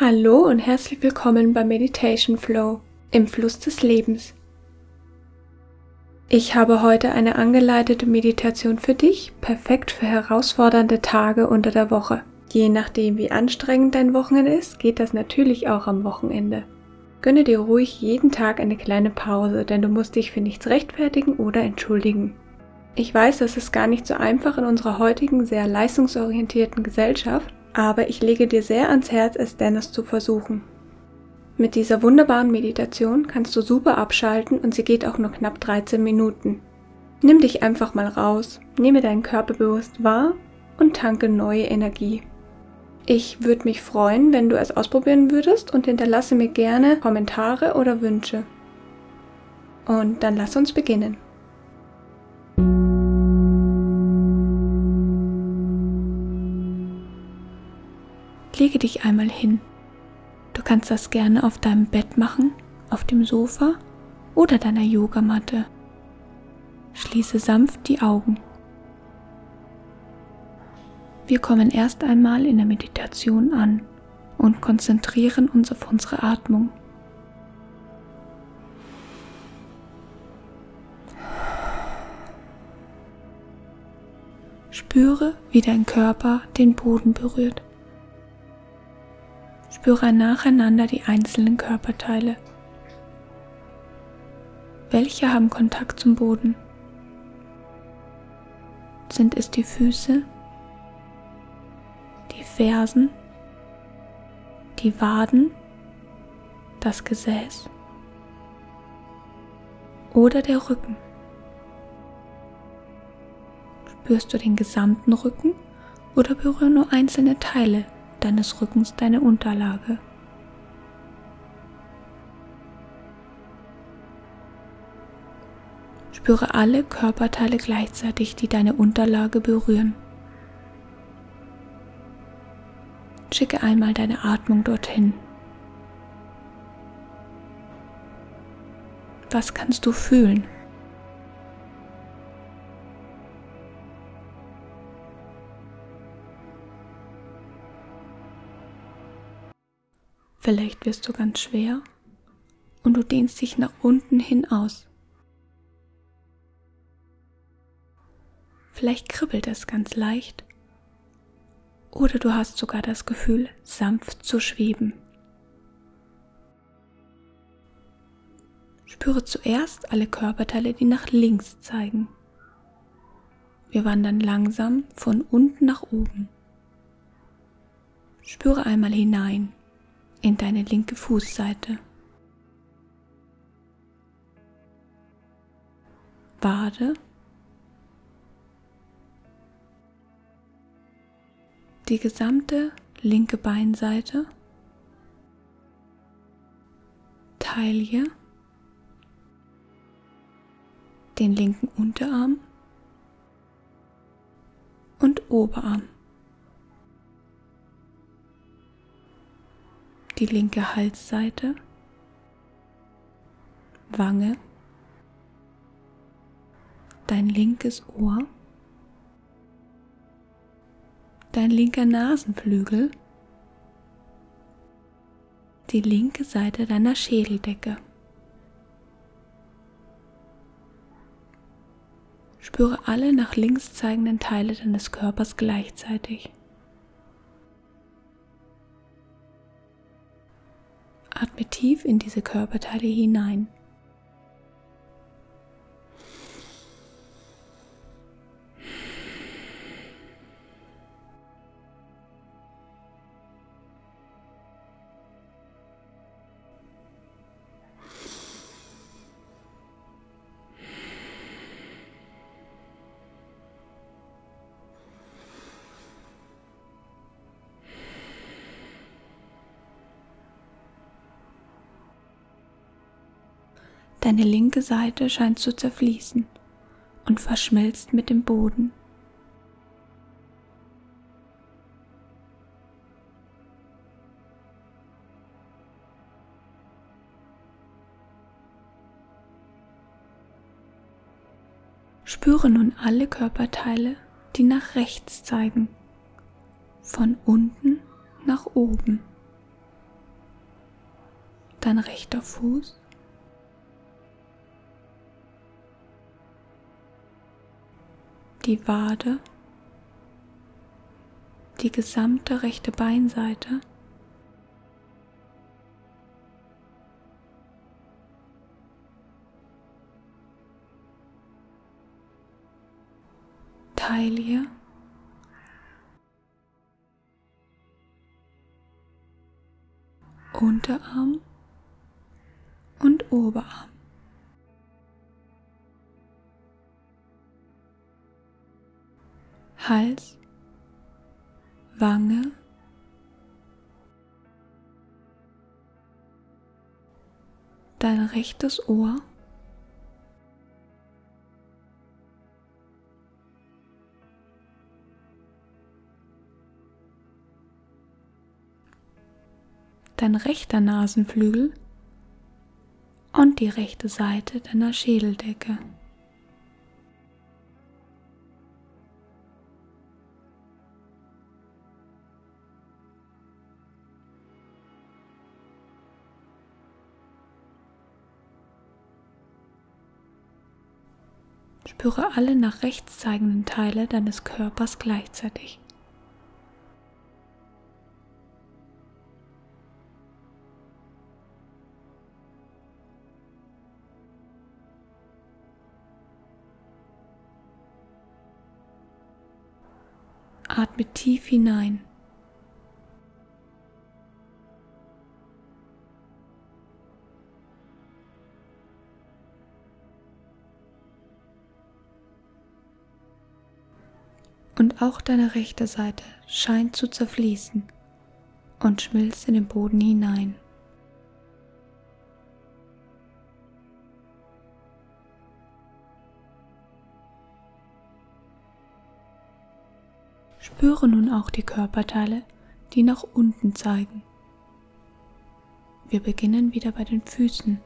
Hallo und herzlich willkommen bei Meditation Flow im Fluss des Lebens. Ich habe heute eine angeleitete Meditation für dich, perfekt für herausfordernde Tage unter der Woche. Je nachdem, wie anstrengend dein Wochenende ist, geht das natürlich auch am Wochenende. Gönne dir ruhig jeden Tag eine kleine Pause, denn du musst dich für nichts rechtfertigen oder entschuldigen. Ich weiß, das ist gar nicht so einfach in unserer heutigen sehr leistungsorientierten Gesellschaft, aber ich lege dir sehr ans Herz, es dennoch zu versuchen. Mit dieser wunderbaren Meditation kannst du super abschalten und sie geht auch nur knapp 13 Minuten. Nimm dich einfach mal raus, nehme deinen Körper bewusst wahr und tanke neue Energie. Ich würde mich freuen, wenn du es ausprobieren würdest und hinterlasse mir gerne Kommentare oder Wünsche. Und dann lass uns beginnen. Lege dich einmal hin. Du kannst das gerne auf deinem Bett machen, auf dem Sofa oder deiner Yogamatte. Schließe sanft die Augen. Wir kommen erst einmal in der Meditation an und konzentrieren uns auf unsere Atmung. Spüre, wie dein Körper den Boden berührt. Spüre nacheinander die einzelnen Körperteile. Welche haben Kontakt zum Boden? Sind es die Füße, die Fersen, die Waden, das Gesäß oder der Rücken? Spürst du den gesamten Rücken oder berühren nur einzelne Teile deines Rückens deine Unterlage. Spüre alle Körperteile gleichzeitig, die deine Unterlage berühren. Schicke einmal deine Atmung dorthin. Was kannst du fühlen? Vielleicht wirst du ganz schwer und du dehnst dich nach unten hin aus. Vielleicht kribbelt es ganz leicht oder du hast sogar das Gefühl, sanft zu schweben. Spüre zuerst alle Körperteile, die nach links zeigen. Wir wandern langsam von unten nach oben. Spüre einmal hinein in deine linke Fußseite. Wade, die gesamte linke Beinseite, Taille, den linken Unterarm und Oberarm. Die linke Halsseite, Wange, dein linkes Ohr, dein linker Nasenflügel, die linke Seite deiner Schädeldecke. Spüre alle nach links zeigenden Teile deines Körpers gleichzeitig. Atme tief in diese Körperteile hinein. Deine linke Seite scheint zu zerfließen und verschmilzt mit dem Boden. Spüre nun alle Körperteile, die nach rechts zeigen, von unten nach oben. dein rechter Fuß, die Wade, die gesamte rechte Beinseite, Taille, Unterarm und Oberarm. Hals, Wange, dein rechtes Ohr, dein rechter Nasenflügel und die rechte Seite deiner Schädeldecke. Spüre alle nach rechts zeigenden Teile deines Körpers gleichzeitig. Atme tief hinein. Und auch deine rechte Seite scheint zu zerfließen und schmilzt in den Boden hinein. Spüre nun auch die Körperteile, die nach unten zeigen. Wir beginnen wieder bei den Füßen.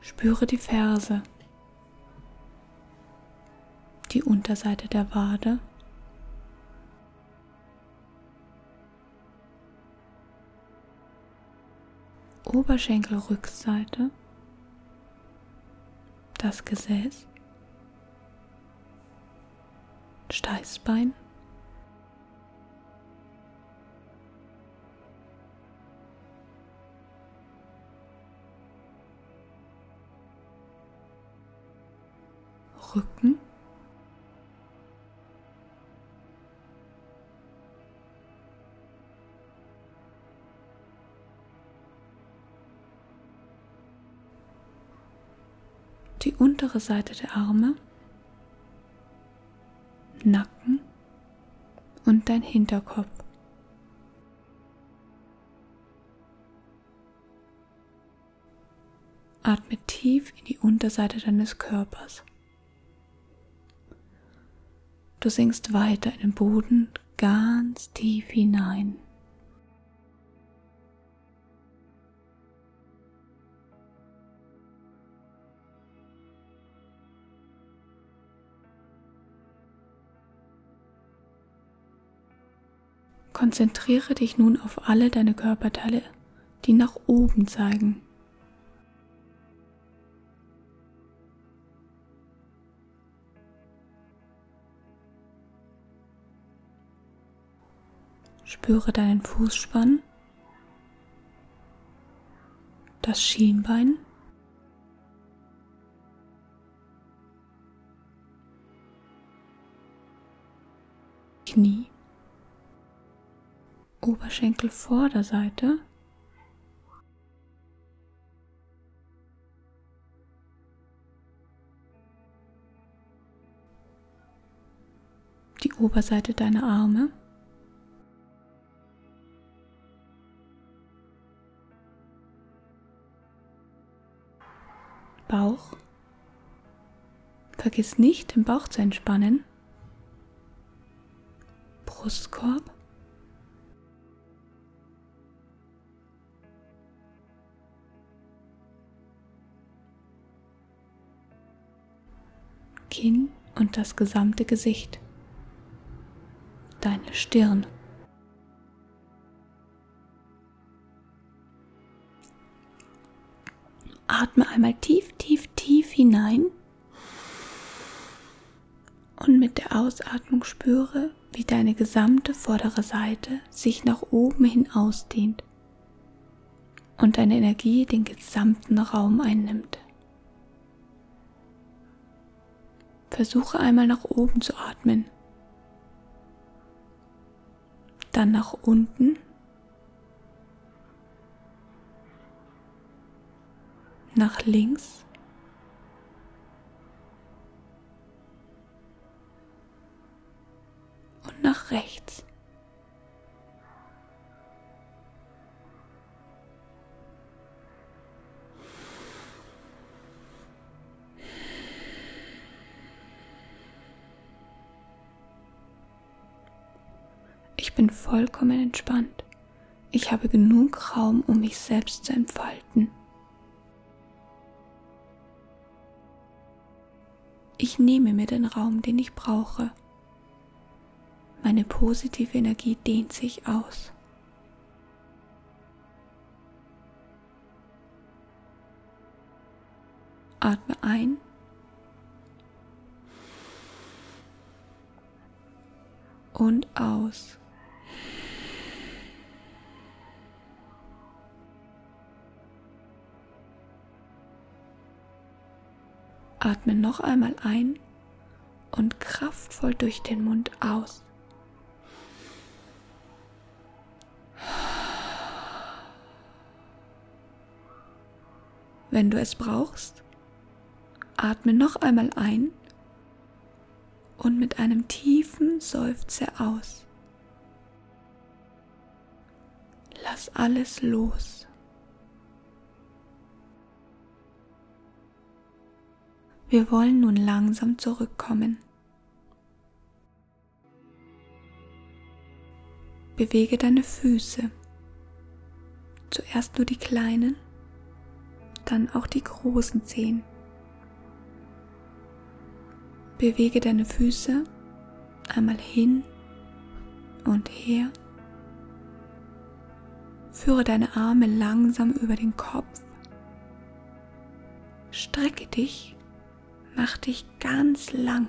Spüre die Ferse, die Unterseite der Wade, Oberschenkelrückseite, das Gesäß, Steißbein. Die untere Seite der Arme. Nacken und dein Hinterkopf. Atme tief in die Unterseite deines Körpers. Du sinkst weiter in den Boden ganz tief hinein. Konzentriere dich nun auf alle deine Körperteile, die nach oben zeigen. Spüre deinen Fußspann, das Schienbein, Knie. Oberschenkelvorderseite. Die Oberseite deiner Arme. Bauch. Vergiss nicht, den Bauch zu entspannen. Brustkorb. Kinn und das gesamte Gesicht, deine Stirn. Atme einmal tief, tief, tief hinein und mit der Ausatmung spüre, wie deine gesamte vordere Seite sich nach oben hin ausdehnt und deine Energie den gesamten Raum einnimmt. Versuche einmal nach oben zu atmen, dann nach unten, nach links. Und nach rechts. Ich bin vollkommen entspannt. Ich habe genug Raum, um mich selbst zu entfalten. Ich nehme mir den Raum, den ich brauche. Meine positive Energie dehnt sich aus. Atme ein. Und aus. Atme noch einmal ein und kraftvoll durch den Mund aus. Wenn du es brauchst, atme noch einmal ein und mit einem tiefen Seufzer aus. Lass alles los. Wir wollen nun langsam zurückkommen. Bewege deine Füße. Zuerst nur die kleinen, dann auch die großen Zehen. Bewege deine Füße einmal hin und her. Führe deine Arme langsam über den Kopf. Strecke dich Mach dich ganz lang.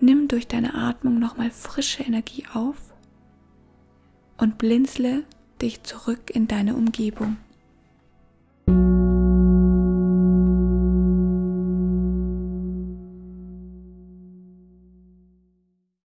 Nimm durch deine Atmung nochmal frische Energie auf und blinzle dich zurück in deine Umgebung.